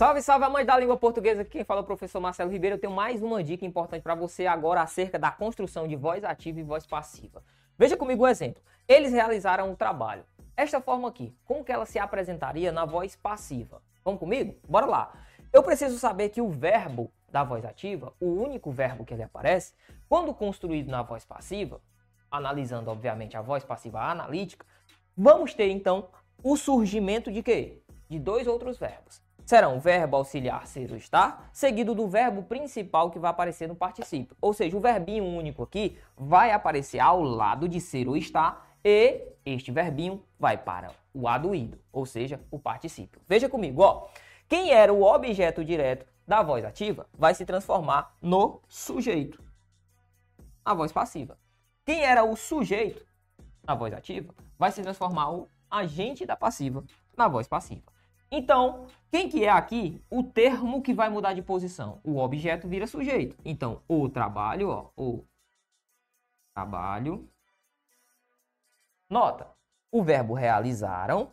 Salve, salve, amante da língua portuguesa. Quem fala é o professor Marcelo Ribeiro. Eu tenho mais uma dica importante para você agora acerca da construção de voz ativa e voz passiva. Veja comigo o um exemplo. Eles realizaram um trabalho. Esta forma aqui, como que ela se apresentaria na voz passiva? Vamos comigo? Bora lá. Eu preciso saber que o verbo da voz ativa, o único verbo que ele aparece, quando construído na voz passiva, analisando obviamente a voz passiva analítica, vamos ter então o surgimento de quê? De dois outros verbos serão o verbo auxiliar ser ou estar, seguido do verbo principal que vai aparecer no particípio. Ou seja, o verbinho único aqui vai aparecer ao lado de ser ou estar e este verbinho vai para o aduído, ou seja, o particípio. Veja comigo, ó. Quem era o objeto direto da voz ativa vai se transformar no sujeito. A voz passiva. Quem era o sujeito na voz ativa vai se transformar o agente da passiva na voz passiva. Então, quem que é aqui o termo que vai mudar de posição? O objeto vira sujeito. Então, o trabalho, ó, o trabalho. Nota, o verbo realizaram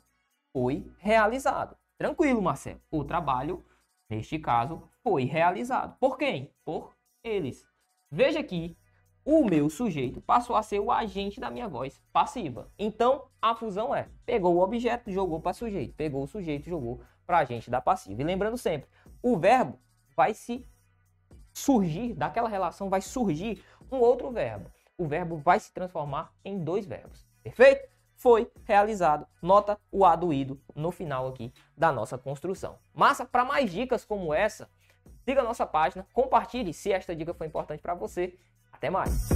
foi realizado. Tranquilo, Marcelo. O trabalho, neste caso, foi realizado. Por quem? Por eles. Veja aqui o meu sujeito passou a ser o agente da minha voz passiva. Então, a fusão é, pegou o objeto, jogou para sujeito, pegou o sujeito, jogou para agente da passiva. E lembrando sempre, o verbo vai se surgir, daquela relação vai surgir um outro verbo. O verbo vai se transformar em dois verbos. Perfeito? Foi realizado. Nota o aduído no final aqui da nossa construção. Massa, para mais dicas como essa, siga a nossa página, compartilhe se esta dica foi importante para você até mais!